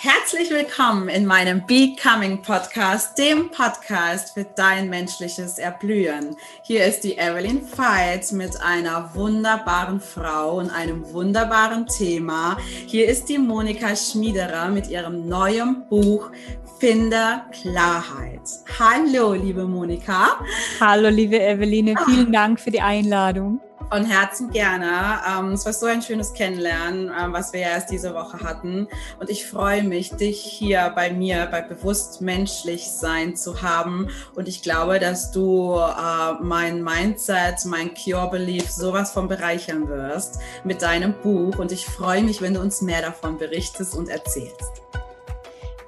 Herzlich willkommen in meinem Becoming Podcast, dem Podcast für dein menschliches Erblühen. Hier ist die Evelyn Veit mit einer wunderbaren Frau und einem wunderbaren Thema. Hier ist die Monika Schmiederer mit ihrem neuen Buch Finde Klarheit. Hallo, liebe Monika. Hallo, liebe Eveline. Vielen Dank für die Einladung. Von Herzen gerne. Ähm, es war so ein schönes Kennenlernen, ähm, was wir ja erst diese Woche hatten. Und ich freue mich, dich hier bei mir bei Bewusst Menschlich Sein zu haben. Und ich glaube, dass du äh, mein Mindset, mein Cure Belief sowas von bereichern wirst mit deinem Buch. Und ich freue mich, wenn du uns mehr davon berichtest und erzählst.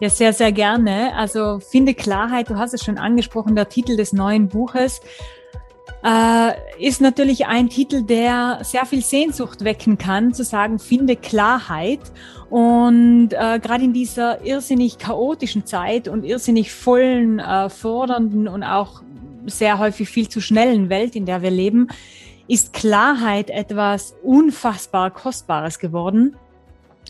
Ja, sehr, sehr gerne. Also finde Klarheit, du hast es schon angesprochen, der Titel des neuen Buches ist natürlich ein Titel, der sehr viel Sehnsucht wecken kann, zu sagen, finde Klarheit. Und äh, gerade in dieser irrsinnig chaotischen Zeit und irrsinnig vollen, äh, fordernden und auch sehr häufig viel zu schnellen Welt, in der wir leben, ist Klarheit etwas unfassbar Kostbares geworden.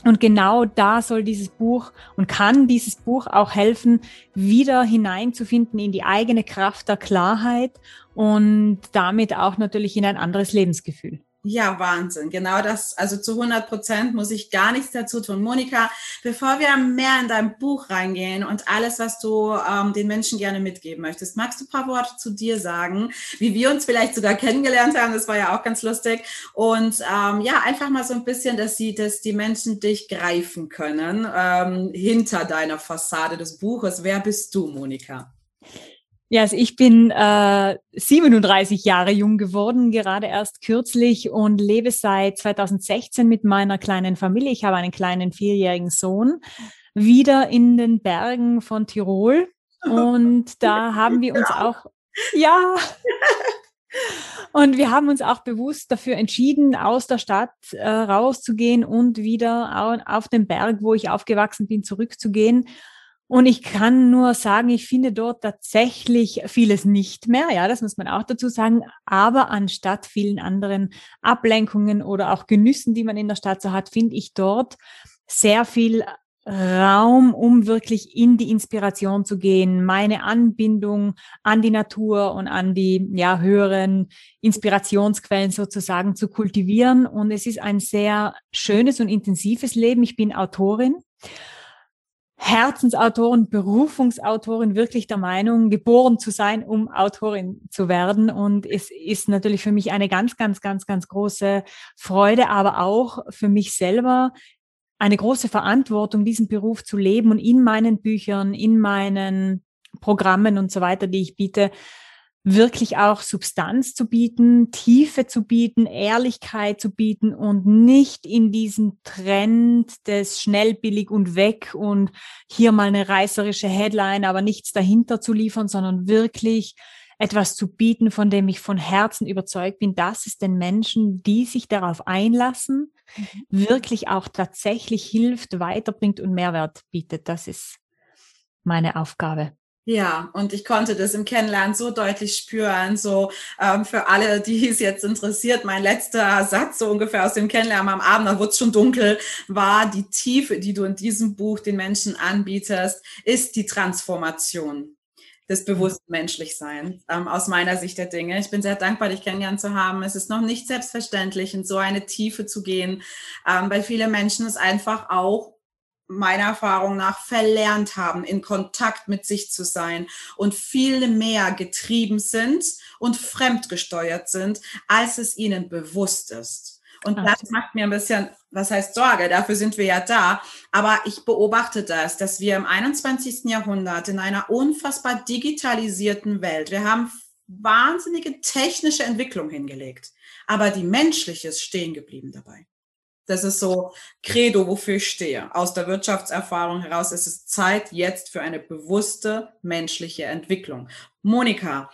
Und genau da soll dieses Buch und kann dieses Buch auch helfen, wieder hineinzufinden in die eigene Kraft der Klarheit und damit auch natürlich in ein anderes Lebensgefühl. Ja, Wahnsinn. Genau das, also zu 100 Prozent muss ich gar nichts dazu tun. Monika, bevor wir mehr in dein Buch reingehen und alles, was du ähm, den Menschen gerne mitgeben möchtest, magst du ein paar Worte zu dir sagen, wie wir uns vielleicht sogar kennengelernt haben? Das war ja auch ganz lustig. Und ähm, ja, einfach mal so ein bisschen, dass sie, dass die Menschen dich greifen können ähm, hinter deiner Fassade des Buches. Wer bist du, Monika? Ja, also ich bin äh, 37 Jahre jung geworden, gerade erst kürzlich und lebe seit 2016 mit meiner kleinen Familie. Ich habe einen kleinen vierjährigen Sohn, wieder in den Bergen von Tirol. Und da haben wir uns auch, ja, und wir haben uns auch bewusst dafür entschieden, aus der Stadt äh, rauszugehen und wieder auf den Berg, wo ich aufgewachsen bin, zurückzugehen und ich kann nur sagen, ich finde dort tatsächlich vieles nicht mehr. Ja, das muss man auch dazu sagen. Aber anstatt vielen anderen Ablenkungen oder auch Genüssen, die man in der Stadt so hat, finde ich dort sehr viel Raum, um wirklich in die Inspiration zu gehen, meine Anbindung an die Natur und an die ja, höheren Inspirationsquellen sozusagen zu kultivieren. Und es ist ein sehr schönes und intensives Leben. Ich bin Autorin Herzensautorin, Berufungsautorin, wirklich der Meinung, geboren zu sein, um Autorin zu werden. Und es ist natürlich für mich eine ganz, ganz, ganz, ganz große Freude, aber auch für mich selber eine große Verantwortung, diesen Beruf zu leben und in meinen Büchern, in meinen Programmen und so weiter, die ich biete, wirklich auch Substanz zu bieten, Tiefe zu bieten, Ehrlichkeit zu bieten und nicht in diesen Trend des schnell, billig und weg und hier mal eine reißerische Headline, aber nichts dahinter zu liefern, sondern wirklich etwas zu bieten, von dem ich von Herzen überzeugt bin, dass es den Menschen, die sich darauf einlassen, mhm. wirklich auch tatsächlich hilft, weiterbringt und Mehrwert bietet. Das ist meine Aufgabe. Ja, und ich konnte das im Kennenlernen so deutlich spüren. So ähm, für alle, die es jetzt interessiert, mein letzter Satz so ungefähr aus dem Kennenlernen am Abend, da wurde es schon dunkel, war die Tiefe, die du in diesem Buch den Menschen anbietest, ist die Transformation des bewussten Menschlichseins ähm, aus meiner Sicht der Dinge. Ich bin sehr dankbar, dich kennengelernt zu haben. Es ist noch nicht selbstverständlich, in so eine Tiefe zu gehen, ähm, weil viele Menschen es einfach auch meiner Erfahrung nach verlernt haben, in Kontakt mit sich zu sein und viel mehr getrieben sind und fremdgesteuert sind, als es ihnen bewusst ist. Und Ach. das macht mir ein bisschen, was heißt Sorge, dafür sind wir ja da. Aber ich beobachte das, dass wir im 21. Jahrhundert in einer unfassbar digitalisierten Welt, wir haben wahnsinnige technische Entwicklung hingelegt, aber die menschliche ist stehen geblieben dabei. Das ist so Credo, wofür ich stehe. Aus der Wirtschaftserfahrung heraus ist es Zeit jetzt für eine bewusste menschliche Entwicklung. Monika,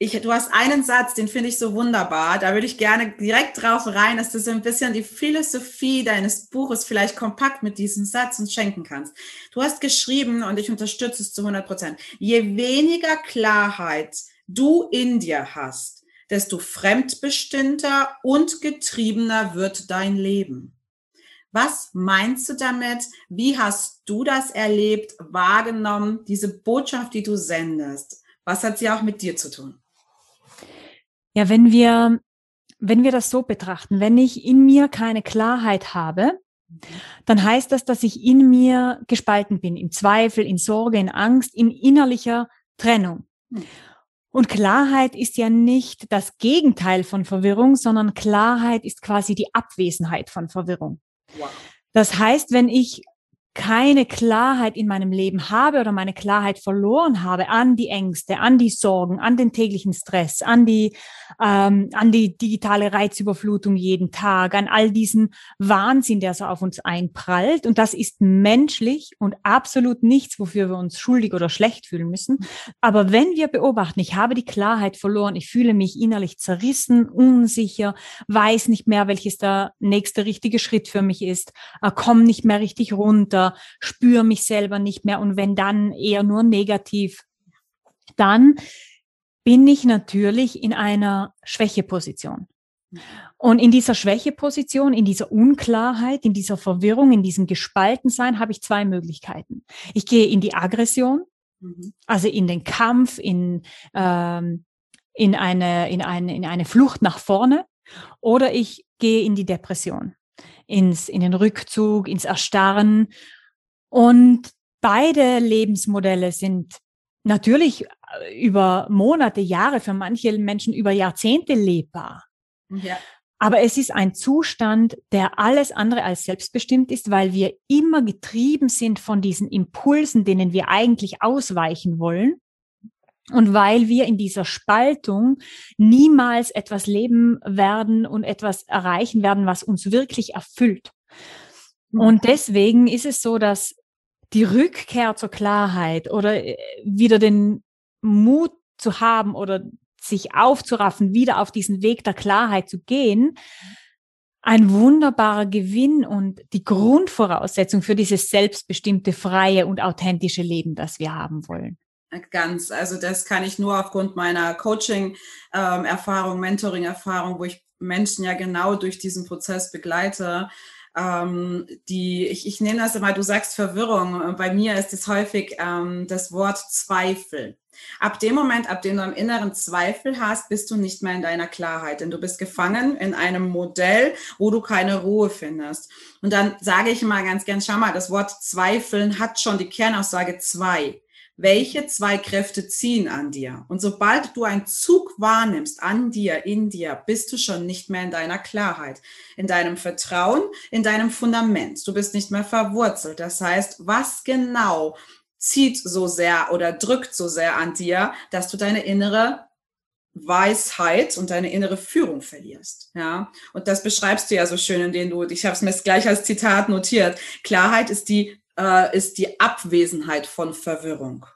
ich, du hast einen Satz, den finde ich so wunderbar. Da würde ich gerne direkt drauf rein, dass du so ein bisschen die Philosophie deines Buches vielleicht kompakt mit diesem Satz uns schenken kannst. Du hast geschrieben, und ich unterstütze es zu 100 Prozent, je weniger Klarheit du in dir hast, desto fremdbestimmter und getriebener wird dein Leben. Was meinst du damit? Wie hast du das erlebt, wahrgenommen, diese Botschaft, die du sendest? Was hat sie auch mit dir zu tun? Ja, wenn wir, wenn wir das so betrachten, wenn ich in mir keine Klarheit habe, dann heißt das, dass ich in mir gespalten bin, in Zweifel, in Sorge, in Angst, in innerlicher Trennung. Hm. Und Klarheit ist ja nicht das Gegenteil von Verwirrung, sondern Klarheit ist quasi die Abwesenheit von Verwirrung. Wow. Das heißt, wenn ich keine Klarheit in meinem Leben habe oder meine Klarheit verloren habe an die Ängste, an die Sorgen, an den täglichen Stress, an die, ähm, an die digitale Reizüberflutung jeden Tag, an all diesen Wahnsinn, der so auf uns einprallt. Und das ist menschlich und absolut nichts, wofür wir uns schuldig oder schlecht fühlen müssen. Aber wenn wir beobachten, ich habe die Klarheit verloren, ich fühle mich innerlich zerrissen, unsicher, weiß nicht mehr, welches der nächste richtige Schritt für mich ist, äh, komme nicht mehr richtig runter, spüre mich selber nicht mehr und wenn dann eher nur negativ, dann bin ich natürlich in einer Schwächeposition. Und in dieser Schwächeposition, in dieser Unklarheit, in dieser Verwirrung, in diesem Gespaltensein habe ich zwei Möglichkeiten. Ich gehe in die Aggression, mhm. also in den Kampf, in, ähm, in, eine, in, eine, in eine Flucht nach vorne, oder ich gehe in die Depression, ins, in den Rückzug, ins Erstarren und beide Lebensmodelle sind natürlich äh, über Monate, Jahre, für manche Menschen über Jahrzehnte lebbar. Ja. Aber es ist ein Zustand, der alles andere als selbstbestimmt ist, weil wir immer getrieben sind von diesen Impulsen, denen wir eigentlich ausweichen wollen. Und weil wir in dieser Spaltung niemals etwas leben werden und etwas erreichen werden, was uns wirklich erfüllt. Und deswegen ist es so, dass die Rückkehr zur Klarheit oder äh, wieder den Mut zu haben oder sich aufzuraffen, wieder auf diesen Weg der Klarheit zu gehen, ein wunderbarer Gewinn und die Grundvoraussetzung für dieses selbstbestimmte, freie und authentische Leben, das wir haben wollen. Ganz, also das kann ich nur aufgrund meiner Coaching-Erfahrung, ähm, Mentoring-Erfahrung, wo ich Menschen ja genau durch diesen Prozess begleite, ähm, die, ich, ich nenne das immer, du sagst Verwirrung. Bei mir ist es häufig ähm, das Wort Zweifel. Ab dem Moment, ab dem du im inneren Zweifel hast, bist du nicht mehr in deiner Klarheit, denn du bist gefangen in einem Modell, wo du keine Ruhe findest. Und dann sage ich immer ganz gern, schau mal, das Wort Zweifeln hat schon die Kernaussage zwei welche zwei Kräfte ziehen an dir. Und sobald du einen Zug wahrnimmst an dir, in dir, bist du schon nicht mehr in deiner Klarheit, in deinem Vertrauen, in deinem Fundament. Du bist nicht mehr verwurzelt. Das heißt, was genau zieht so sehr oder drückt so sehr an dir, dass du deine innere Weisheit und deine innere Führung verlierst. Ja, und das beschreibst du ja so schön, indem du, ich habe es mir gleich als Zitat notiert. Klarheit ist die äh, ist die Abwesenheit von Verwirrung.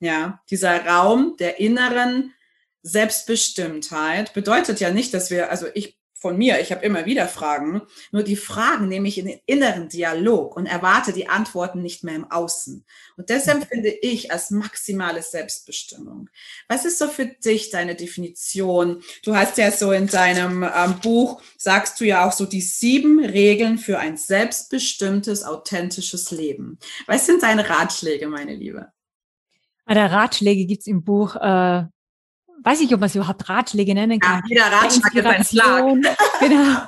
Ja, dieser Raum der inneren Selbstbestimmtheit bedeutet ja nicht, dass wir, also ich von mir, ich habe immer wieder Fragen, nur die Fragen nehme ich in den inneren Dialog und erwarte die Antworten nicht mehr im Außen. Und deshalb mhm. finde ich als maximale Selbstbestimmung. Was ist so für dich deine Definition? Du hast ja so in deinem ähm, Buch, sagst du ja auch so die sieben Regeln für ein selbstbestimmtes, authentisches Leben. Was sind deine Ratschläge, meine Liebe? Der Ratschläge gibt's im Buch äh, weiß ich, ob man es überhaupt Ratschläge nennen kann. Ja, jeder Ratschlag ein Schlag. genau.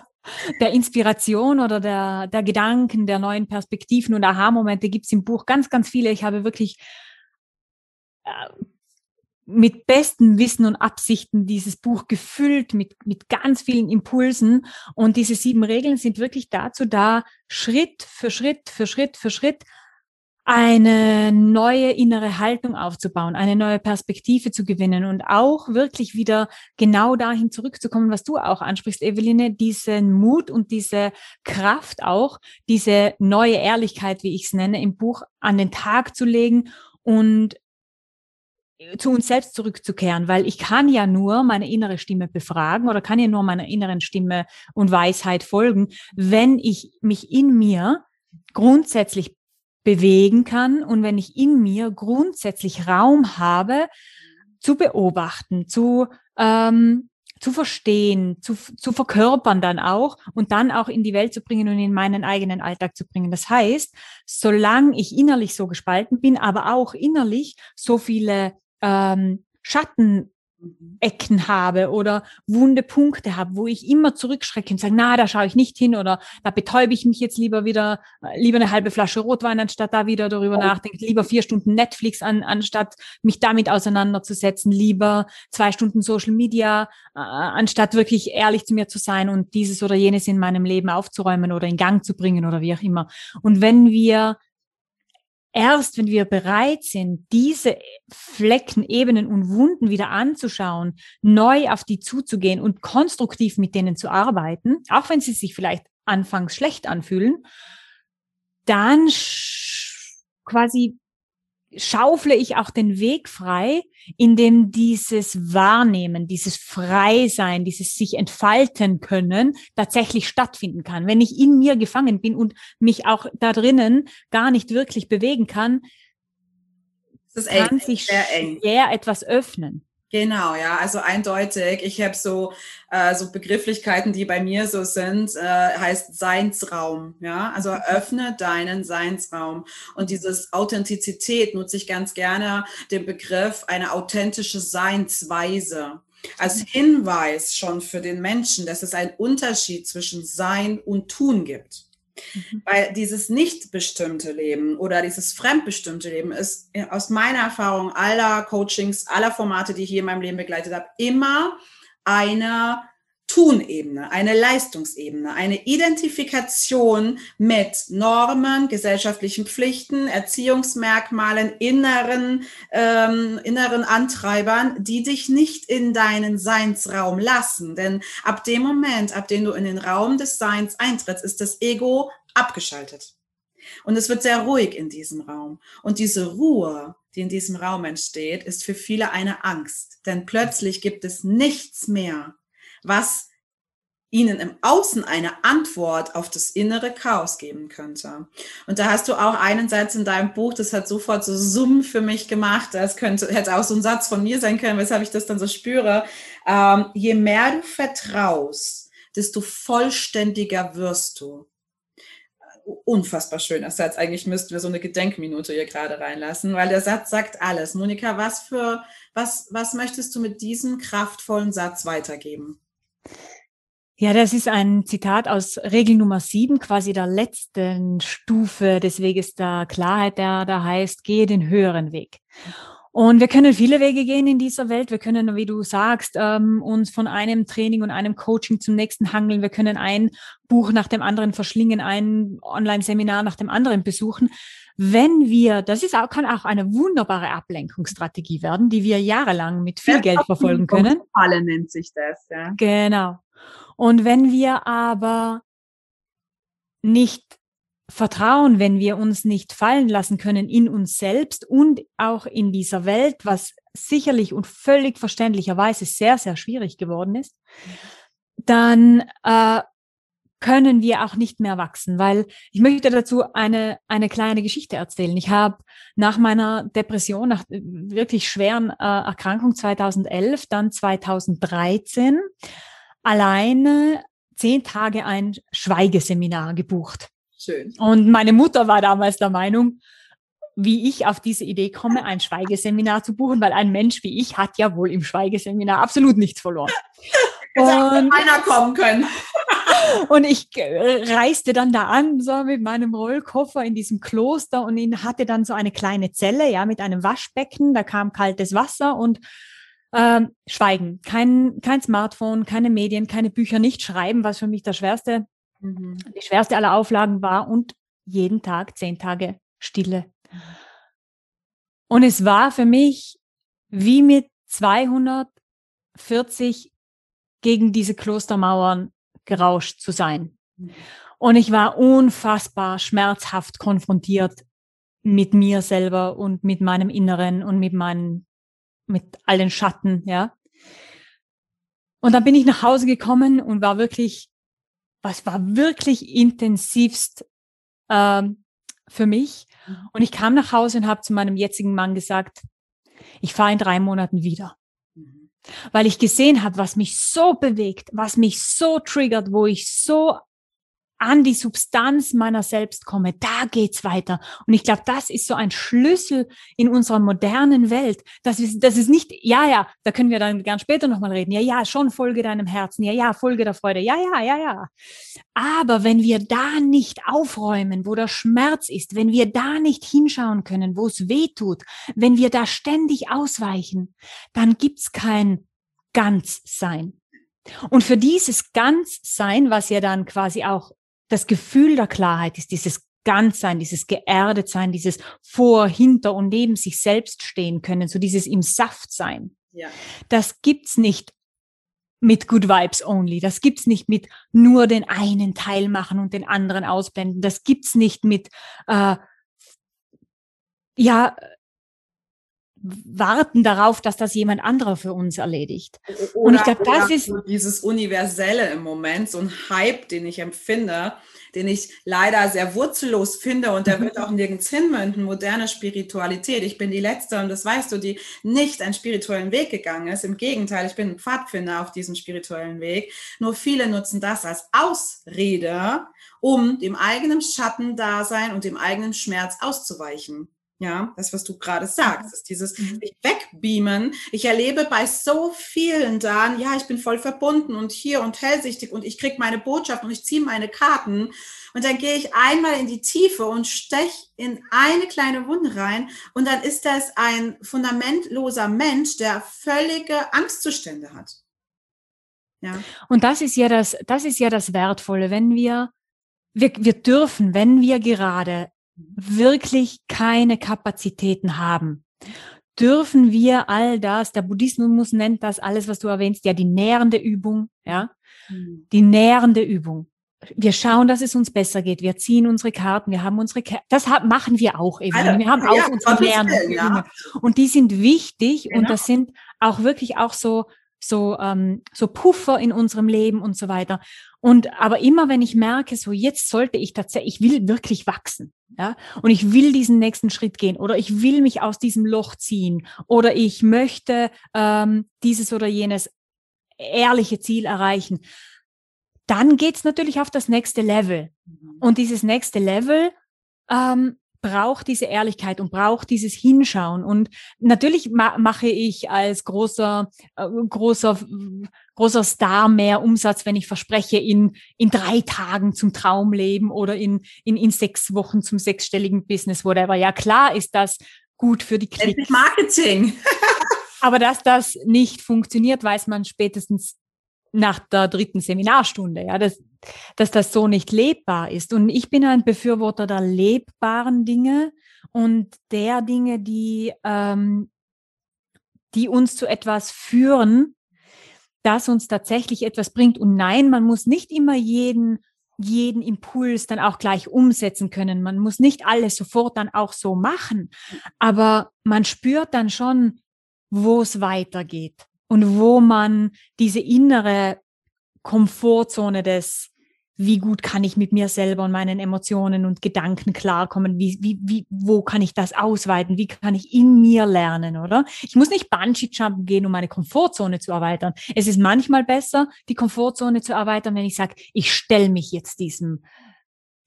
Der Inspiration oder der, der Gedanken, der neuen Perspektiven und Aha-Momente gibt es im Buch ganz, ganz viele. Ich habe wirklich äh, mit bestem Wissen und Absichten dieses Buch gefüllt mit, mit ganz vielen Impulsen. Und diese sieben Regeln sind wirklich dazu da, Schritt für Schritt für Schritt für Schritt eine neue innere Haltung aufzubauen, eine neue Perspektive zu gewinnen und auch wirklich wieder genau dahin zurückzukommen, was du auch ansprichst, Eveline, diesen Mut und diese Kraft auch, diese neue Ehrlichkeit, wie ich es nenne, im Buch an den Tag zu legen und zu uns selbst zurückzukehren, weil ich kann ja nur meine innere Stimme befragen oder kann ja nur meiner inneren Stimme und Weisheit folgen, wenn ich mich in mir grundsätzlich bewegen kann und wenn ich in mir grundsätzlich Raum habe, zu beobachten, zu, ähm, zu verstehen, zu, zu verkörpern dann auch und dann auch in die Welt zu bringen und in meinen eigenen Alltag zu bringen. Das heißt, solange ich innerlich so gespalten bin, aber auch innerlich so viele ähm, Schatten Ecken habe oder wunde Punkte habe, wo ich immer zurückschrecke und sage, na, da schaue ich nicht hin oder da betäube ich mich jetzt lieber wieder, äh, lieber eine halbe Flasche Rotwein, anstatt da wieder darüber oh. nachdenken, lieber vier Stunden Netflix an, anstatt mich damit auseinanderzusetzen, lieber zwei Stunden Social Media, äh, anstatt wirklich ehrlich zu mir zu sein und dieses oder jenes in meinem Leben aufzuräumen oder in Gang zu bringen oder wie auch immer. Und wenn wir erst wenn wir bereit sind, diese Flecken, Ebenen und Wunden wieder anzuschauen, neu auf die zuzugehen und konstruktiv mit denen zu arbeiten, auch wenn sie sich vielleicht anfangs schlecht anfühlen, dann quasi schaufle ich auch den Weg frei, in dem dieses Wahrnehmen, dieses Freisein, dieses sich entfalten können tatsächlich stattfinden kann. Wenn ich in mir gefangen bin und mich auch da drinnen gar nicht wirklich bewegen kann, das kann sich schwer etwas öffnen. Genau, ja, also eindeutig. Ich habe so, äh, so Begrifflichkeiten, die bei mir so sind, äh, heißt Seinsraum. Ja, also öffne deinen Seinsraum. Und dieses Authentizität nutze ich ganz gerne den Begriff eine authentische Seinsweise als mhm. Hinweis schon für den Menschen, dass es einen Unterschied zwischen Sein und Tun gibt. Mhm. Weil dieses nicht bestimmte Leben oder dieses fremdbestimmte Leben ist äh, aus meiner Erfahrung aller Coachings, aller Formate, die ich hier in meinem Leben begleitet habe, immer eine Tunebene, eine Leistungsebene, eine Identifikation mit Normen, gesellschaftlichen Pflichten, Erziehungsmerkmalen, inneren, ähm, inneren Antreibern, die dich nicht in deinen Seinsraum lassen. Denn ab dem Moment, ab dem du in den Raum des Seins eintrittst, ist das Ego abgeschaltet. Und es wird sehr ruhig in diesem Raum. Und diese Ruhe, die in diesem Raum entsteht, ist für viele eine Angst. Denn plötzlich gibt es nichts mehr, was ihnen im Außen eine Antwort auf das innere Chaos geben könnte. Und da hast du auch einen Satz in deinem Buch, das hat sofort so Summ für mich gemacht. Das könnte, hätte auch so ein Satz von mir sein können, weshalb ich das dann so spüre. Ähm, je mehr du vertraust, desto vollständiger wirst du. Unfassbar schöner Satz. Eigentlich müssten wir so eine Gedenkminute hier gerade reinlassen, weil der Satz sagt alles. Monika, was für, was, was möchtest du mit diesem kraftvollen Satz weitergeben? Ja, das ist ein Zitat aus Regel Nummer sieben, quasi der letzten Stufe des Weges der Klarheit, der da heißt, gehe den höheren Weg. Und wir können viele Wege gehen in dieser Welt. Wir können, wie du sagst, ähm, uns von einem Training und einem Coaching zum nächsten hangeln. Wir können ein Buch nach dem anderen verschlingen, ein Online-Seminar nach dem anderen besuchen. Wenn wir, das ist auch, kann auch eine wunderbare Ablenkungsstrategie werden, die wir jahrelang mit viel ja, Geld verfolgen können. Falle nennt sich das, ja. Genau. Und wenn wir aber nicht vertrauen, wenn wir uns nicht fallen lassen können in uns selbst und auch in dieser Welt, was sicherlich und völlig verständlicherweise sehr, sehr schwierig geworden ist, dann äh, können wir auch nicht mehr wachsen, weil ich möchte dazu eine, eine kleine Geschichte erzählen. Ich habe nach meiner Depression, nach wirklich schweren äh, Erkrankung 2011, dann 2013 alleine zehn Tage ein Schweigeseminar gebucht. Schön. Und meine Mutter war damals der Meinung, wie ich auf diese Idee komme, ein Schweigeseminar zu buchen, weil ein Mensch wie ich hat ja wohl im Schweigeseminar absolut nichts verloren. Und keiner kommen können. Und ich äh, reiste dann da an, so mit meinem Rollkoffer in diesem Kloster und ihn hatte dann so eine kleine Zelle, ja, mit einem Waschbecken, da kam kaltes Wasser und ähm, schweigen. Kein, kein Smartphone, keine Medien, keine Bücher, nicht schreiben, was für mich das schwerste, mhm. die schwerste aller Auflagen war und jeden Tag zehn Tage Stille. Und es war für mich wie mit 240 gegen diese Klostermauern gerauscht zu sein. Mhm. Und ich war unfassbar schmerzhaft konfrontiert mit mir selber und mit meinem Inneren und mit meinen mit all den Schatten, ja. Und dann bin ich nach Hause gekommen und war wirklich, was war wirklich intensivst ähm, für mich. Mhm. Und ich kam nach Hause und habe zu meinem jetzigen Mann gesagt, ich fahre in drei Monaten wieder. Weil ich gesehen habe, was mich so bewegt, was mich so triggert, wo ich so an die Substanz meiner selbst komme, da geht's weiter. Und ich glaube, das ist so ein Schlüssel in unserer modernen Welt. Das ist, das ist nicht, ja, ja, da können wir dann gern später nochmal reden. Ja, ja, schon folge deinem Herzen. Ja, ja, folge der Freude. Ja, ja, ja, ja. Aber wenn wir da nicht aufräumen, wo der Schmerz ist, wenn wir da nicht hinschauen können, wo es weh tut, wenn wir da ständig ausweichen, dann gibt's kein Ganzsein. Und für dieses Ganzsein, was ja dann quasi auch das Gefühl der Klarheit ist, dieses Ganzsein, dieses Geerdetsein, dieses vor, hinter und neben sich selbst stehen können, so dieses im Saft sein. Ja. Das gibt's nicht mit Good Vibes Only. Das gibt's nicht mit nur den einen Teil machen und den anderen ausblenden. Das gibt's nicht mit äh, ja warten darauf, dass das jemand anderer für uns erledigt. Oder, und ich glaube, das ist dieses Universelle im Moment, so ein Hype, den ich empfinde, den ich leider sehr wurzellos finde und der wird auch nirgends hinmünden, moderne Spiritualität. Ich bin die Letzte und das weißt du, die nicht einen spirituellen Weg gegangen ist. Im Gegenteil, ich bin ein Pfadfinder auf diesem spirituellen Weg. Nur viele nutzen das als Ausrede, um dem eigenen Schattendasein und dem eigenen Schmerz auszuweichen. Ja, das, was du gerade sagst, ist dieses mhm. Wegbeamen. Ich erlebe bei so vielen dann, ja, ich bin voll verbunden und hier und hellsichtig und ich kriege meine Botschaft und ich ziehe meine Karten. Und dann gehe ich einmal in die Tiefe und stech in eine kleine Wunde rein. Und dann ist das ein fundamentloser Mensch, der völlige Angstzustände hat. Ja. Und das ist ja das, das ist ja das Wertvolle, wenn wir, wir, wir dürfen, wenn wir gerade wirklich keine Kapazitäten haben, dürfen wir all das, der Buddhismus nennt das alles, was du erwähnst, ja die nährende Übung, ja, mhm. die nährende Übung. Wir schauen, dass es uns besser geht. Wir ziehen unsere Karten. Wir haben unsere, Ka das machen wir auch eben. Also, wir haben auch ja, unsere Übungen. Ja. Und die sind wichtig genau. und das sind auch wirklich auch so, so, ähm, so Puffer in unserem Leben und so weiter. Und aber immer wenn ich merke, so jetzt sollte ich tatsächlich, ich will wirklich wachsen, ja, und ich will diesen nächsten Schritt gehen oder ich will mich aus diesem Loch ziehen oder ich möchte ähm, dieses oder jenes ehrliche Ziel erreichen, dann geht's natürlich auf das nächste Level. Mhm. Und dieses nächste Level ähm, braucht diese Ehrlichkeit und braucht dieses Hinschauen. Und natürlich ma mache ich als großer, äh, großer, großer Star mehr Umsatz, wenn ich verspreche, in, in drei Tagen zum Traumleben oder in, in, in sechs Wochen zum sechsstelligen Business, whatever. Ja, klar ist das gut für die Klicks. Marketing. Aber dass das nicht funktioniert, weiß man spätestens nach der dritten Seminarstunde. Ja, das, dass das so nicht lebbar ist. Und ich bin ein Befürworter der lebbaren Dinge und der Dinge, die, ähm, die uns zu etwas führen, das uns tatsächlich etwas bringt. Und nein, man muss nicht immer jeden jeden Impuls dann auch gleich umsetzen können. Man muss nicht alles sofort dann auch so machen, aber man spürt dann schon, wo es weitergeht und wo man diese innere Komfortzone des wie gut kann ich mit mir selber und meinen Emotionen und Gedanken klarkommen, wie, wie, wie, wo kann ich das ausweiten, wie kann ich in mir lernen, oder? Ich muss nicht Bungee-Jumpen gehen, um meine Komfortzone zu erweitern. Es ist manchmal besser, die Komfortzone zu erweitern, wenn ich sage, ich stelle mich jetzt diesem,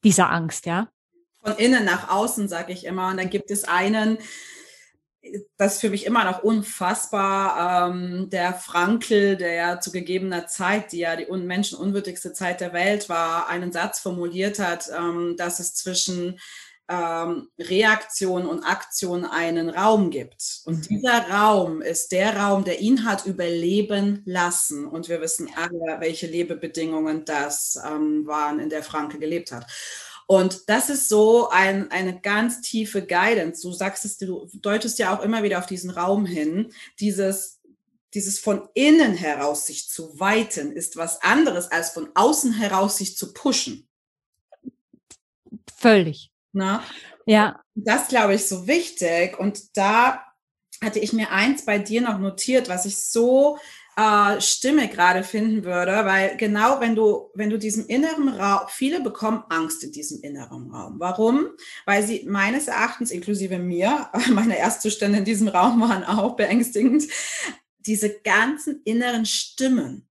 dieser Angst, ja. Von innen nach außen, sage ich immer. Und dann gibt es einen, das ist für mich immer noch unfassbar. Ähm, der Frankl, der ja zu gegebener Zeit, die ja die menschenunwürdigste Zeit der Welt war, einen Satz formuliert hat, ähm, dass es zwischen ähm, Reaktion und Aktion einen Raum gibt. Und mhm. dieser Raum ist der Raum, der ihn hat überleben lassen. Und wir wissen alle, welche Lebebedingungen das ähm, waren, in der Franke gelebt hat. Und das ist so ein, eine ganz tiefe Guidance. Du sagst es, du deutest ja auch immer wieder auf diesen Raum hin. Dieses, dieses von innen heraus sich zu weiten ist was anderes als von außen heraus sich zu pushen. Völlig. Na? Ja. Das glaube ich so wichtig. Und da hatte ich mir eins bei dir noch notiert, was ich so äh, Stimme gerade finden würde, weil genau wenn du, wenn du diesem inneren Raum, viele bekommen Angst in diesem inneren Raum. Warum? Weil sie meines Erachtens, inklusive mir, meine Erstzustände in diesem Raum waren auch beängstigend, diese ganzen inneren Stimmen,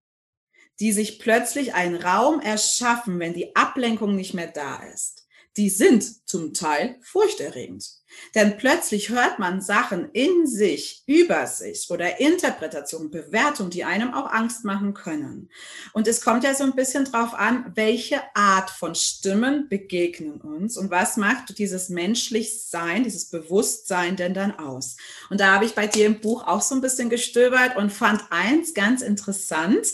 die sich plötzlich einen Raum erschaffen, wenn die Ablenkung nicht mehr da ist, die sind zum Teil furchterregend. Denn plötzlich hört man Sachen in sich, über sich oder Interpretationen, Bewertungen, die einem auch Angst machen können. Und es kommt ja so ein bisschen drauf an, welche Art von Stimmen begegnen uns und was macht dieses menschlich Sein, dieses Bewusstsein denn dann aus. Und da habe ich bei dir im Buch auch so ein bisschen gestöbert und fand eins ganz interessant.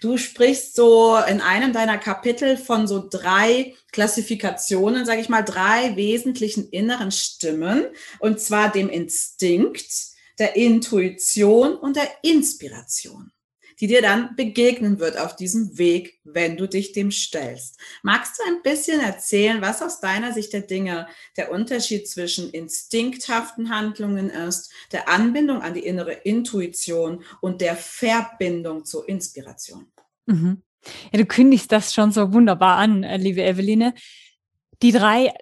Du sprichst so in einem deiner Kapitel von so drei Klassifikationen, sage ich mal, drei wesentlichen inneren Stimmen, und zwar dem Instinkt, der Intuition und der Inspiration, die dir dann begegnen wird auf diesem Weg, wenn du dich dem stellst. Magst du ein bisschen erzählen, was aus deiner Sicht der Dinge der Unterschied zwischen instinkthaften Handlungen ist, der Anbindung an die innere Intuition und der Verbindung zur Inspiration? Mhm. Ja, du kündigst das schon so wunderbar an, äh, liebe Eveline. Die drei,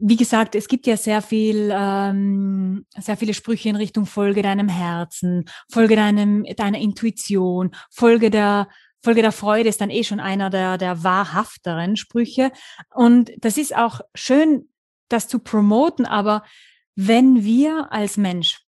wie gesagt, es gibt ja sehr viel, ähm, sehr viele Sprüche in Richtung Folge deinem Herzen, Folge deinem, deiner Intuition, Folge der, Folge der Freude ist dann eh schon einer der, der wahrhafteren Sprüche. Und das ist auch schön, das zu promoten, aber wenn wir als Mensch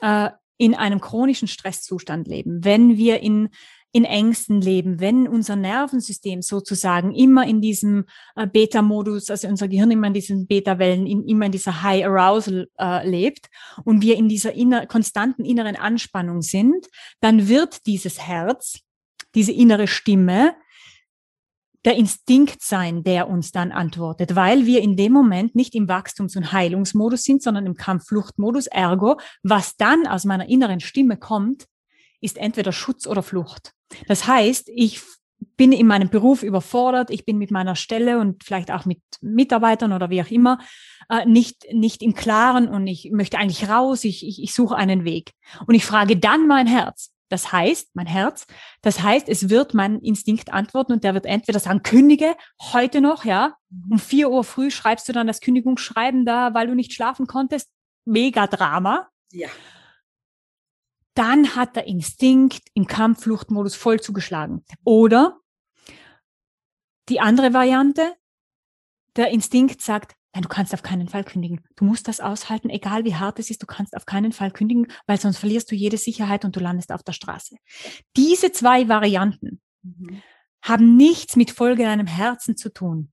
äh, in einem chronischen Stresszustand leben, wenn wir in in Ängsten leben, wenn unser Nervensystem sozusagen immer in diesem äh, Beta-Modus, also unser Gehirn immer in diesen Beta-Wellen, in, immer in dieser High Arousal äh, lebt und wir in dieser inner, konstanten inneren Anspannung sind, dann wird dieses Herz, diese innere Stimme, der Instinkt sein, der uns dann antwortet, weil wir in dem Moment nicht im Wachstums- und Heilungsmodus sind, sondern im Kampffluchtmodus. Ergo, was dann aus meiner inneren Stimme kommt, ist entweder Schutz oder Flucht. Das heißt, ich bin in meinem Beruf überfordert, ich bin mit meiner Stelle und vielleicht auch mit Mitarbeitern oder wie auch immer äh, nicht, nicht im Klaren und ich möchte eigentlich raus, ich, ich, ich suche einen Weg. Und ich frage dann mein Herz. Das heißt, mein Herz, das heißt, es wird mein Instinkt antworten und der wird entweder sagen, kündige heute noch, ja, um vier Uhr früh schreibst du dann das Kündigungsschreiben da, weil du nicht schlafen konntest. Mega Drama. Ja dann hat der Instinkt im Kampffluchtmodus voll zugeschlagen. Oder die andere Variante, der Instinkt sagt, nein, du kannst auf keinen Fall kündigen. Du musst das aushalten, egal wie hart es ist, du kannst auf keinen Fall kündigen, weil sonst verlierst du jede Sicherheit und du landest auf der Straße. Diese zwei Varianten mhm. haben nichts mit Folge deinem Herzen zu tun.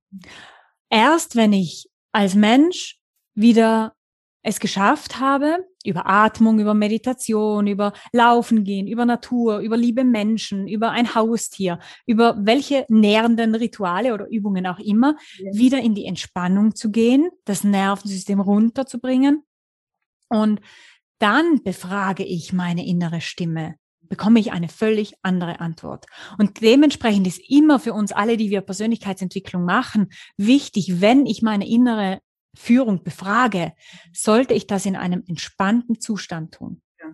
Erst wenn ich als Mensch wieder es geschafft habe, über Atmung, über Meditation, über Laufen gehen, über Natur, über liebe Menschen, über ein Haustier, über welche nährenden Rituale oder Übungen auch immer, ja. wieder in die Entspannung zu gehen, das Nervensystem runterzubringen. Und dann befrage ich meine innere Stimme bekomme ich eine völlig andere Antwort. Und dementsprechend ist immer für uns alle, die wir Persönlichkeitsentwicklung machen, wichtig, wenn ich meine innere Führung befrage, sollte ich das in einem entspannten Zustand tun. Genau.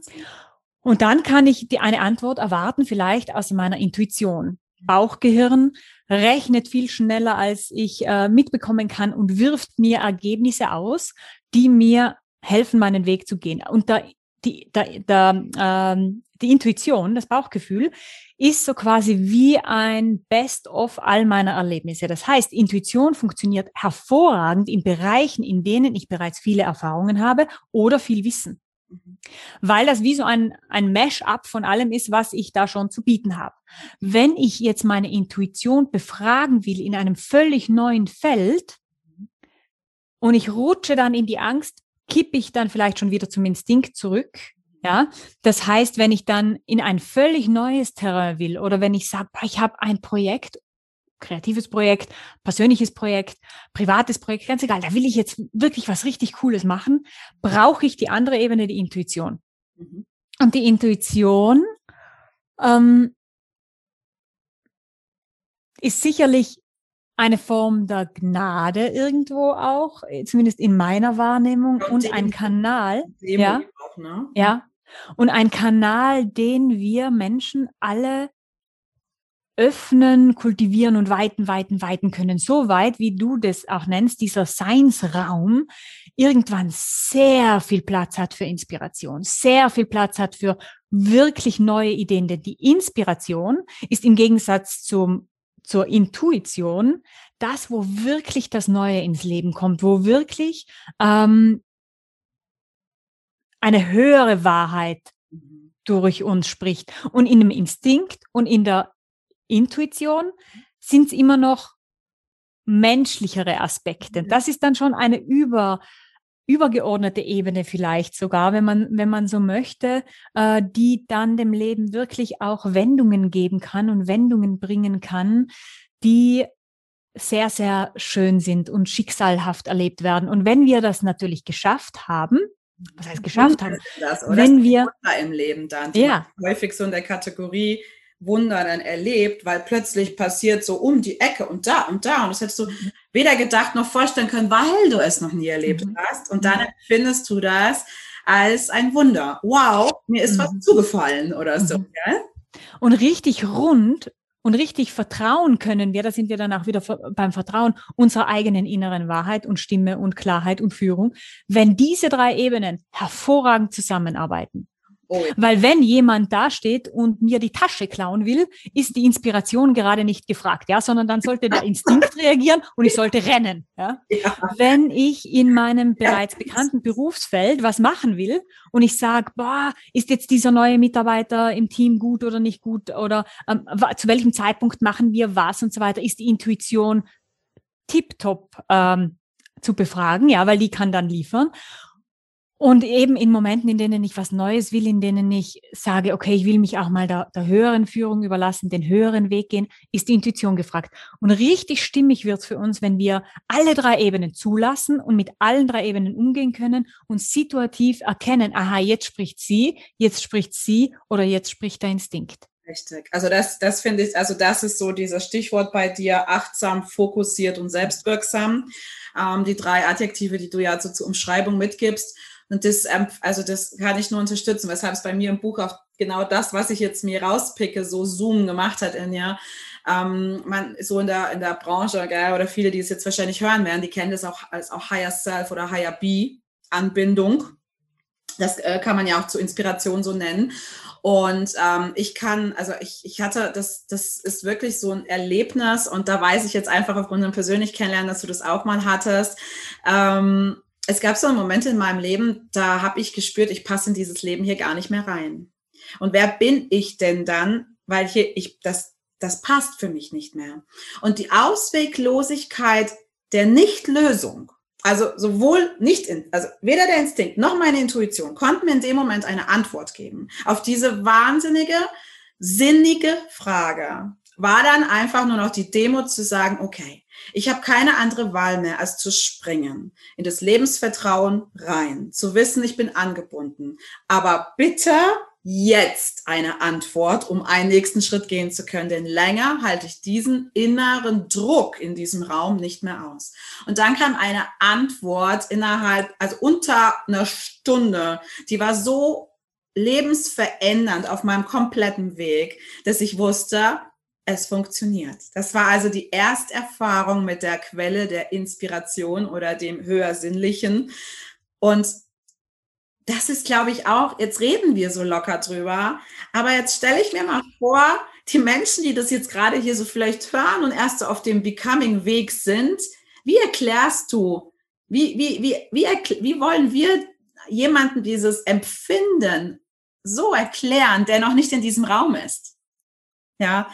Und dann kann ich die, eine Antwort erwarten, vielleicht aus meiner Intuition. Bauchgehirn rechnet viel schneller, als ich äh, mitbekommen kann und wirft mir Ergebnisse aus, die mir helfen, meinen Weg zu gehen. Und da, die, da, da, ähm, die Intuition, das Bauchgefühl, ist so quasi wie ein Best-of all meiner Erlebnisse. Das heißt, Intuition funktioniert hervorragend in Bereichen, in denen ich bereits viele Erfahrungen habe oder viel Wissen. Mhm. Weil das wie so ein, ein Mash-up von allem ist, was ich da schon zu bieten habe. Wenn ich jetzt meine Intuition befragen will in einem völlig neuen Feld und ich rutsche dann in die Angst, kippe ich dann vielleicht schon wieder zum Instinkt zurück, ja, das heißt, wenn ich dann in ein völlig neues Terrain will oder wenn ich sage, ich habe ein Projekt, kreatives Projekt, persönliches Projekt, privates Projekt, ganz egal, da will ich jetzt wirklich was richtig Cooles machen, brauche ich die andere Ebene, die Intuition. Mhm. Und die Intuition ähm, ist sicherlich eine Form der Gnade irgendwo auch, zumindest in meiner Wahrnehmung, und, und ein Kanal, ja, auch, ne? ja, und ein Kanal, den wir Menschen alle öffnen, kultivieren und weiten, weiten, weiten können. So weit, wie du das auch nennst, dieser Seinsraum irgendwann sehr viel Platz hat für Inspiration, sehr viel Platz hat für wirklich neue Ideen. Denn die Inspiration ist im Gegensatz zum, zur Intuition das, wo wirklich das Neue ins Leben kommt, wo wirklich ähm, eine höhere Wahrheit mhm. durch uns spricht. Und in dem Instinkt und in der Intuition sind es immer noch menschlichere Aspekte. Das ist dann schon eine über, übergeordnete Ebene vielleicht sogar, wenn man, wenn man so möchte, äh, die dann dem Leben wirklich auch Wendungen geben kann und Wendungen bringen kann, die sehr, sehr schön sind und schicksalhaft erlebt werden. Und wenn wir das natürlich geschafft haben, was heißt geschafft haben, das, wenn wir im Leben dann, ja. häufig so in der Kategorie Wunder dann erlebt, weil plötzlich passiert so um die Ecke und da und da und das hättest du weder gedacht noch vorstellen können, weil du es noch nie erlebt mhm. hast und dann findest du das als ein Wunder. Wow, mir ist mhm. was zugefallen oder so. Mhm. Ja? Und richtig rund und richtig vertrauen können wir, da sind wir dann auch wieder beim Vertrauen unserer eigenen inneren Wahrheit und Stimme und Klarheit und Führung, wenn diese drei Ebenen hervorragend zusammenarbeiten. Oh ja. Weil wenn jemand da steht und mir die Tasche klauen will, ist die Inspiration gerade nicht gefragt, ja, sondern dann sollte der Instinkt reagieren und ich sollte rennen. Ja? ja. Wenn ich in meinem bereits bekannten Berufsfeld was machen will und ich sage, boah, ist jetzt dieser neue Mitarbeiter im Team gut oder nicht gut oder ähm, zu welchem Zeitpunkt machen wir was und so weiter, ist die Intuition tiptop ähm, zu befragen, ja, weil die kann dann liefern. Und eben in Momenten, in denen ich was Neues will, in denen ich sage, okay, ich will mich auch mal der, der höheren Führung überlassen, den höheren Weg gehen, ist die Intuition gefragt. Und richtig stimmig wird es für uns, wenn wir alle drei Ebenen zulassen und mit allen drei Ebenen umgehen können und situativ erkennen, aha, jetzt spricht sie, jetzt spricht sie oder jetzt spricht der Instinkt. Richtig. Also das, das finde ich, also das ist so dieser Stichwort bei dir, achtsam, fokussiert und selbstwirksam. Ähm, die drei Adjektive, die du ja so zur Umschreibung mitgibst. Und das, ähm, also das kann ich nur unterstützen, weshalb es bei mir im Buch auch genau das, was ich jetzt mir rauspicke, so Zoom gemacht hat in ja. Ähm, man so in der, in der Branche, gell, oder viele, die es jetzt wahrscheinlich hören werden, die kennen das auch als auch Higher Self oder Higher B Anbindung. Das äh, kann man ja auch zur Inspiration so nennen. Und ähm, ich kann, also ich, ich hatte, das, das ist wirklich so ein Erlebnis und da weiß ich jetzt einfach aufgrund dem persönlich kennenlernen, dass du das auch mal hattest. Ähm, es gab so Momente in meinem Leben, da habe ich gespürt, ich passe in dieses Leben hier gar nicht mehr rein. Und wer bin ich denn dann? Weil hier, ich, das, das passt für mich nicht mehr. Und die Ausweglosigkeit der Nichtlösung, also sowohl nicht in, also weder der Instinkt noch meine Intuition konnten mir in dem Moment eine Antwort geben auf diese wahnsinnige, sinnige Frage. War dann einfach nur noch die Demo zu sagen, okay, ich habe keine andere Wahl mehr, als zu springen, in das Lebensvertrauen rein, zu wissen, ich bin angebunden. Aber bitte jetzt eine Antwort, um einen nächsten Schritt gehen zu können. Denn länger halte ich diesen inneren Druck in diesem Raum nicht mehr aus. Und dann kam eine Antwort innerhalb, also unter einer Stunde, die war so lebensverändernd auf meinem kompletten Weg, dass ich wusste, es funktioniert. Das war also die Ersterfahrung mit der Quelle der Inspiration oder dem höhersinnlichen. Und das ist, glaube ich, auch, jetzt reden wir so locker drüber, aber jetzt stelle ich mir mal vor, die Menschen, die das jetzt gerade hier so vielleicht hören und erst so auf dem Becoming-Weg sind, wie erklärst du, wie, wie, wie, wie, wie wollen wir jemanden dieses Empfinden so erklären, der noch nicht in diesem Raum ist? Ja,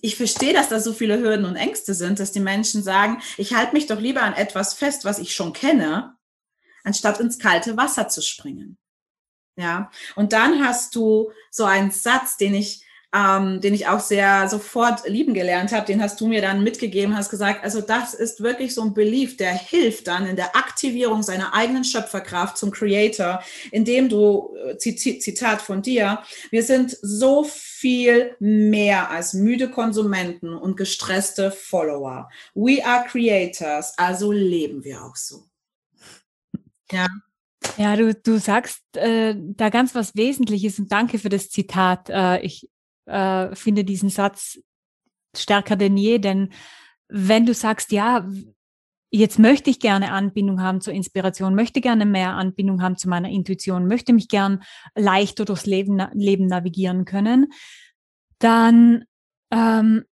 ich verstehe, dass da so viele Hürden und Ängste sind, dass die Menschen sagen, ich halte mich doch lieber an etwas fest, was ich schon kenne, anstatt ins kalte Wasser zu springen. Ja, und dann hast du so einen Satz, den ich ähm, den ich auch sehr sofort lieben gelernt habe, den hast du mir dann mitgegeben, hast gesagt, also das ist wirklich so ein Belief, der hilft dann in der Aktivierung seiner eigenen Schöpferkraft zum Creator, indem du, äh, Zitat von dir, wir sind so viel mehr als müde Konsumenten und gestresste Follower. We are creators, also leben wir auch so. Ja. Ja, du, du sagst äh, da ganz was Wesentliches und danke für das Zitat. Äh, ich äh, finde diesen Satz stärker denn je, denn wenn du sagst, ja, jetzt möchte ich gerne Anbindung haben zur Inspiration, möchte gerne mehr Anbindung haben zu meiner Intuition, möchte mich gern leichter durchs Leben, Leben navigieren können, dann ähm,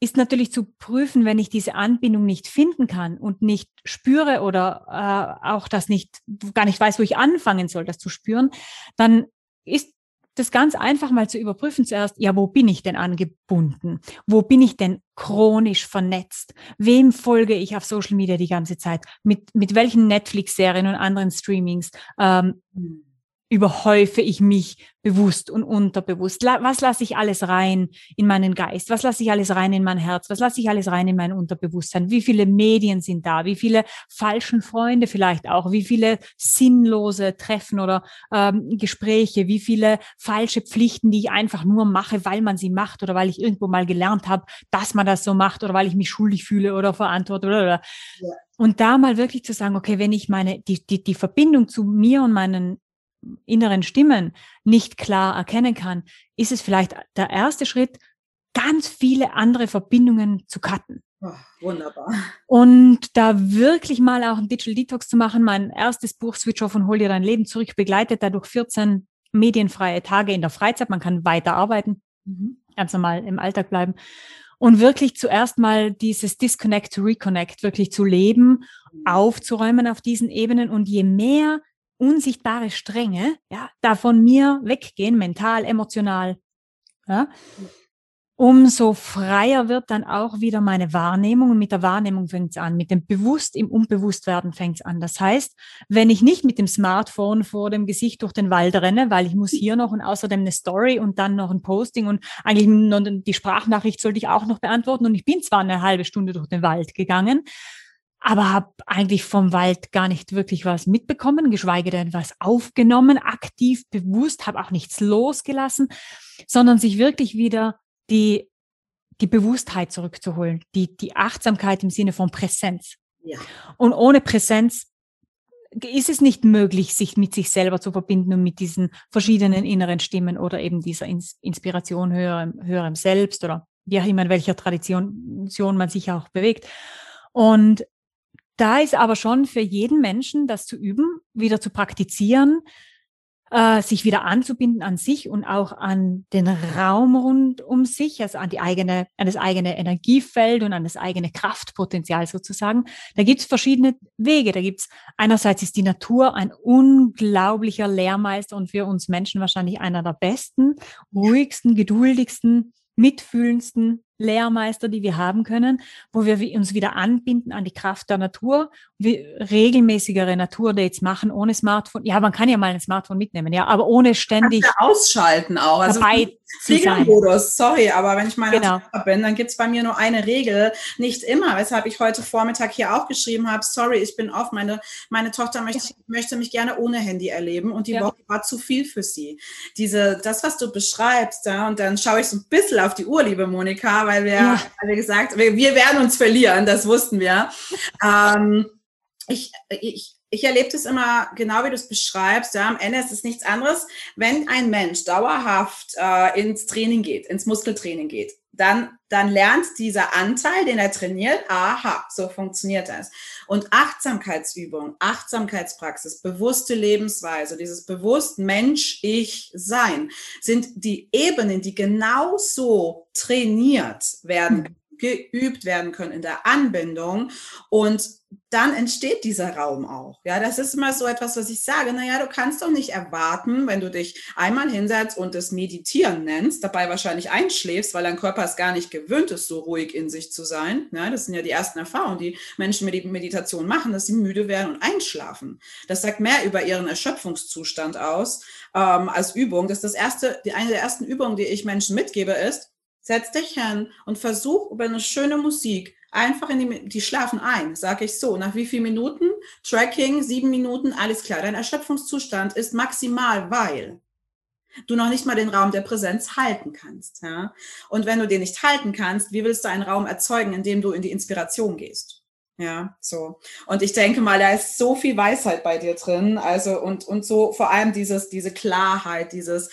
ist natürlich zu prüfen, wenn ich diese Anbindung nicht finden kann und nicht spüre oder äh, auch das nicht, gar nicht weiß, wo ich anfangen soll, das zu spüren, dann ist das ganz einfach mal zu überprüfen zuerst, ja, wo bin ich denn angebunden? Wo bin ich denn chronisch vernetzt? Wem folge ich auf Social Media die ganze Zeit? Mit, mit welchen Netflix-Serien und anderen Streamings? Ähm, hm überhäufe ich mich bewusst und unterbewusst? Was lasse ich alles rein in meinen Geist? Was lasse ich alles rein in mein Herz? Was lasse ich alles rein in mein Unterbewusstsein? Wie viele Medien sind da? Wie viele falschen Freunde vielleicht auch? Wie viele sinnlose Treffen oder ähm, Gespräche? Wie viele falsche Pflichten, die ich einfach nur mache, weil man sie macht oder weil ich irgendwo mal gelernt habe, dass man das so macht oder weil ich mich schuldig fühle oder verantwortet oder, oder. Ja. Und da mal wirklich zu sagen, okay, wenn ich meine, die, die, die Verbindung zu mir und meinen inneren Stimmen nicht klar erkennen kann, ist es vielleicht der erste Schritt, ganz viele andere Verbindungen zu cutten. Oh, wunderbar. Und da wirklich mal auch einen Digital Detox zu machen. Mein erstes Buch Switch Off und Hol dir dein Leben zurück begleitet dadurch 14 medienfreie Tage in der Freizeit. Man kann weiter arbeiten, mhm. ganz normal im Alltag bleiben. Und wirklich zuerst mal dieses Disconnect to Reconnect wirklich zu leben, mhm. aufzuräumen auf diesen Ebenen. Und je mehr unsichtbare Stränge, ja, da von mir weggehen, mental, emotional, ja, umso freier wird dann auch wieder meine Wahrnehmung. Und mit der Wahrnehmung fängt es an. Mit dem Bewusst im Unbewusstwerden fängt es an. Das heißt, wenn ich nicht mit dem Smartphone vor dem Gesicht durch den Wald renne, weil ich muss hier noch und außerdem eine Story und dann noch ein Posting und eigentlich die Sprachnachricht sollte ich auch noch beantworten. Und ich bin zwar eine halbe Stunde durch den Wald gegangen, aber habe eigentlich vom Wald gar nicht wirklich was mitbekommen, geschweige denn was aufgenommen, aktiv, bewusst, habe auch nichts losgelassen, sondern sich wirklich wieder die, die Bewusstheit zurückzuholen, die, die Achtsamkeit im Sinne von Präsenz. Ja. Und ohne Präsenz ist es nicht möglich, sich mit sich selber zu verbinden und mit diesen verschiedenen inneren Stimmen oder eben dieser Inspiration höherem, höherem Selbst oder wie auch immer in welcher Tradition man sich auch bewegt. Und da ist aber schon für jeden Menschen, das zu üben, wieder zu praktizieren, äh, sich wieder anzubinden an sich und auch an den Raum rund um sich, also an die eigene, an das eigene Energiefeld und an das eigene Kraftpotenzial sozusagen. Da gibt es verschiedene Wege. Da gibt es einerseits ist die Natur ein unglaublicher Lehrmeister und für uns Menschen wahrscheinlich einer der besten, ruhigsten, geduldigsten, mitfühlendsten Lehrmeister, die wir haben können, wo wir uns wieder anbinden an die Kraft der Natur, regelmäßigere Naturdates machen ohne Smartphone. Ja, man kann ja mal ein Smartphone mitnehmen, ja, aber ohne ständig ja ausschalten auch. Also Fliegermodus, sorry, aber wenn ich mal genau. bin, dann gibt's bei mir nur eine Regel, nicht immer, weshalb ich heute Vormittag hier auch geschrieben habe, sorry, ich bin off, meine, meine Tochter möchte, ja. möchte mich gerne ohne Handy erleben und die ja. Woche war zu viel für sie. Diese, das, was du beschreibst, ja, und dann schaue ich so ein bisschen auf die Uhr, liebe Monika, weil wir, ja. wie gesagt, wir, wir, werden uns verlieren, das wussten wir. ähm, ich, ich, ich erlebe das immer genau, wie du es beschreibst. Ja, am Ende ist es nichts anderes, wenn ein Mensch dauerhaft äh, ins Training geht, ins Muskeltraining geht, dann, dann lernt dieser Anteil, den er trainiert, aha, so funktioniert das. Und Achtsamkeitsübung, Achtsamkeitspraxis, bewusste Lebensweise, dieses bewusst Mensch, ich sein, sind die Ebenen, die genauso trainiert werden, hm. geübt werden können in der Anbindung und dann entsteht dieser Raum auch. Ja, das ist immer so etwas, was ich sage. Naja, du kannst doch nicht erwarten, wenn du dich einmal hinsetzt und das Meditieren nennst, dabei wahrscheinlich einschläfst, weil dein Körper es gar nicht gewöhnt ist, so ruhig in sich zu sein. Ja, das sind ja die ersten Erfahrungen, die Menschen mit Meditation machen, dass sie müde werden und einschlafen. Das sagt mehr über ihren Erschöpfungszustand aus ähm, als Übung. Das ist das erste, die, eine der ersten Übungen, die ich Menschen mitgebe, ist, setz dich hin und versuch über eine schöne Musik einfach in die, die schlafen ein, sage ich so. Nach wie vielen Minuten? Tracking, sieben Minuten, alles klar. Dein Erschöpfungszustand ist maximal, weil du noch nicht mal den Raum der Präsenz halten kannst. Ja? Und wenn du den nicht halten kannst, wie willst du einen Raum erzeugen, in dem du in die Inspiration gehst? Ja, so. Und ich denke mal, da ist so viel Weisheit bei dir drin. Also, und, und so vor allem dieses, diese Klarheit, dieses,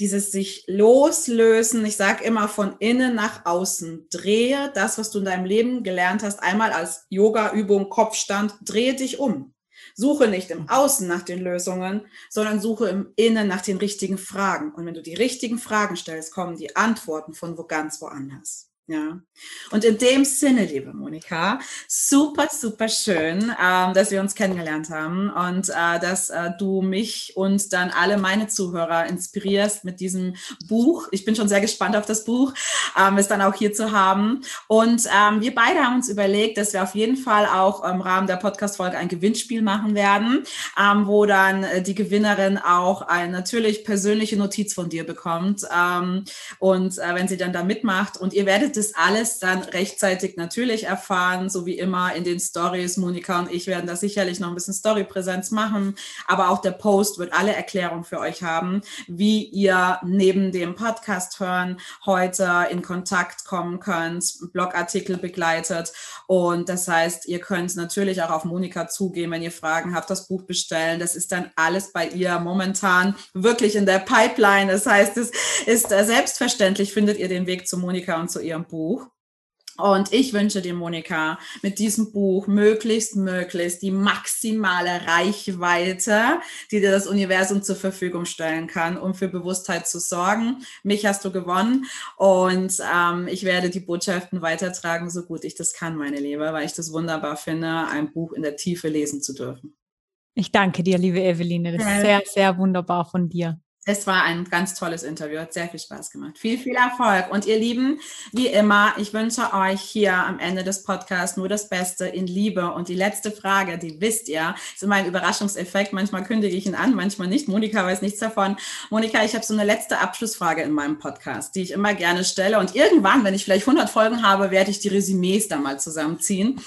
dieses sich loslösen. Ich sage immer von innen nach außen. Drehe das, was du in deinem Leben gelernt hast, einmal als Yoga-Übung, Kopfstand, drehe dich um. Suche nicht im Außen nach den Lösungen, sondern suche im Innen nach den richtigen Fragen. Und wenn du die richtigen Fragen stellst, kommen die Antworten von wo ganz woanders. Ja. Und in dem Sinne, liebe Monika, super, super schön, ähm, dass wir uns kennengelernt haben und äh, dass äh, du mich und dann alle meine Zuhörer inspirierst mit diesem Buch. Ich bin schon sehr gespannt auf das Buch, ähm, es dann auch hier zu haben. Und ähm, wir beide haben uns überlegt, dass wir auf jeden Fall auch im Rahmen der Podcast-Folge ein Gewinnspiel machen werden, ähm, wo dann äh, die Gewinnerin auch eine natürlich persönliche Notiz von dir bekommt. Ähm, und äh, wenn sie dann da mitmacht und ihr werdet das alles dann rechtzeitig natürlich erfahren, so wie immer in den Stories. Monika und ich werden da sicherlich noch ein bisschen Story-Präsenz machen, aber auch der Post wird alle Erklärungen für euch haben, wie ihr neben dem Podcast hören heute in Kontakt kommen könnt, Blogartikel begleitet und das heißt, ihr könnt natürlich auch auf Monika zugehen, wenn ihr Fragen habt, das Buch bestellen. Das ist dann alles bei ihr momentan wirklich in der Pipeline. Das heißt, es ist äh, selbstverständlich, findet ihr den Weg zu Monika und zu ihrem Buch. Und ich wünsche dir, Monika, mit diesem Buch möglichst, möglichst die maximale Reichweite, die dir das Universum zur Verfügung stellen kann, um für Bewusstheit zu sorgen. Mich hast du gewonnen und ähm, ich werde die Botschaften weitertragen, so gut ich das kann, meine Liebe, weil ich das wunderbar finde, ein Buch in der Tiefe lesen zu dürfen. Ich danke dir, liebe Eveline. Das ist sehr, sehr wunderbar von dir. Es war ein ganz tolles Interview, hat sehr viel Spaß gemacht. Viel, viel Erfolg. Und ihr Lieben, wie immer, ich wünsche euch hier am Ende des Podcasts nur das Beste in Liebe. Und die letzte Frage, die wisst ihr, ist immer ein Überraschungseffekt. Manchmal kündige ich ihn an, manchmal nicht. Monika weiß nichts davon. Monika, ich habe so eine letzte Abschlussfrage in meinem Podcast, die ich immer gerne stelle. Und irgendwann, wenn ich vielleicht 100 Folgen habe, werde ich die Resümees da mal zusammenziehen.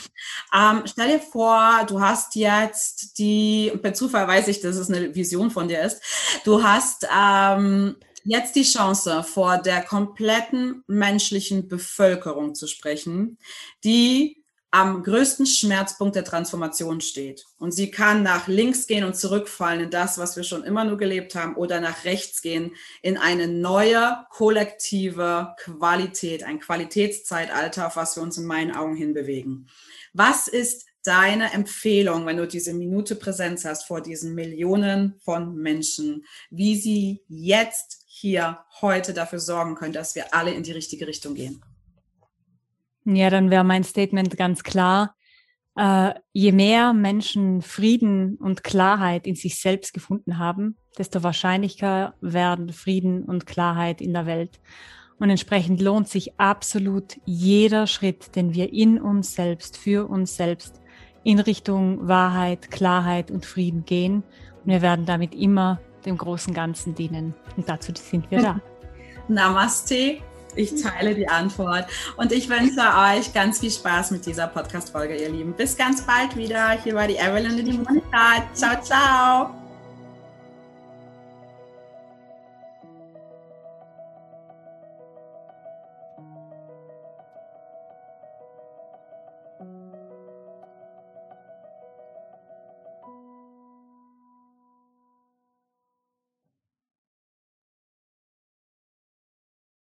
Ähm, stell dir vor, du hast jetzt die, per Zufall weiß ich, dass es eine Vision von dir ist, du hast ähm, jetzt die Chance, vor der kompletten menschlichen Bevölkerung zu sprechen, die am größten Schmerzpunkt der Transformation steht. Und sie kann nach links gehen und zurückfallen in das, was wir schon immer nur gelebt haben, oder nach rechts gehen in eine neue kollektive Qualität, ein Qualitätszeitalter, auf was wir uns in meinen Augen hinbewegen. Was ist deine Empfehlung, wenn du diese Minute Präsenz hast vor diesen Millionen von Menschen, wie sie jetzt hier heute dafür sorgen können, dass wir alle in die richtige Richtung gehen? Ja, dann wäre mein Statement ganz klar. Äh, je mehr Menschen Frieden und Klarheit in sich selbst gefunden haben, desto wahrscheinlicher werden Frieden und Klarheit in der Welt. Und entsprechend lohnt sich absolut jeder Schritt, den wir in uns selbst, für uns selbst in Richtung Wahrheit, Klarheit und Frieden gehen. Und wir werden damit immer dem großen Ganzen dienen. Und dazu sind wir da. Namaste. Ich teile die Antwort und ich wünsche euch ganz viel Spaß mit dieser Podcast-Folge, ihr Lieben. Bis ganz bald wieder. Hier war die Evelyn und die Monika. Ciao, ciao.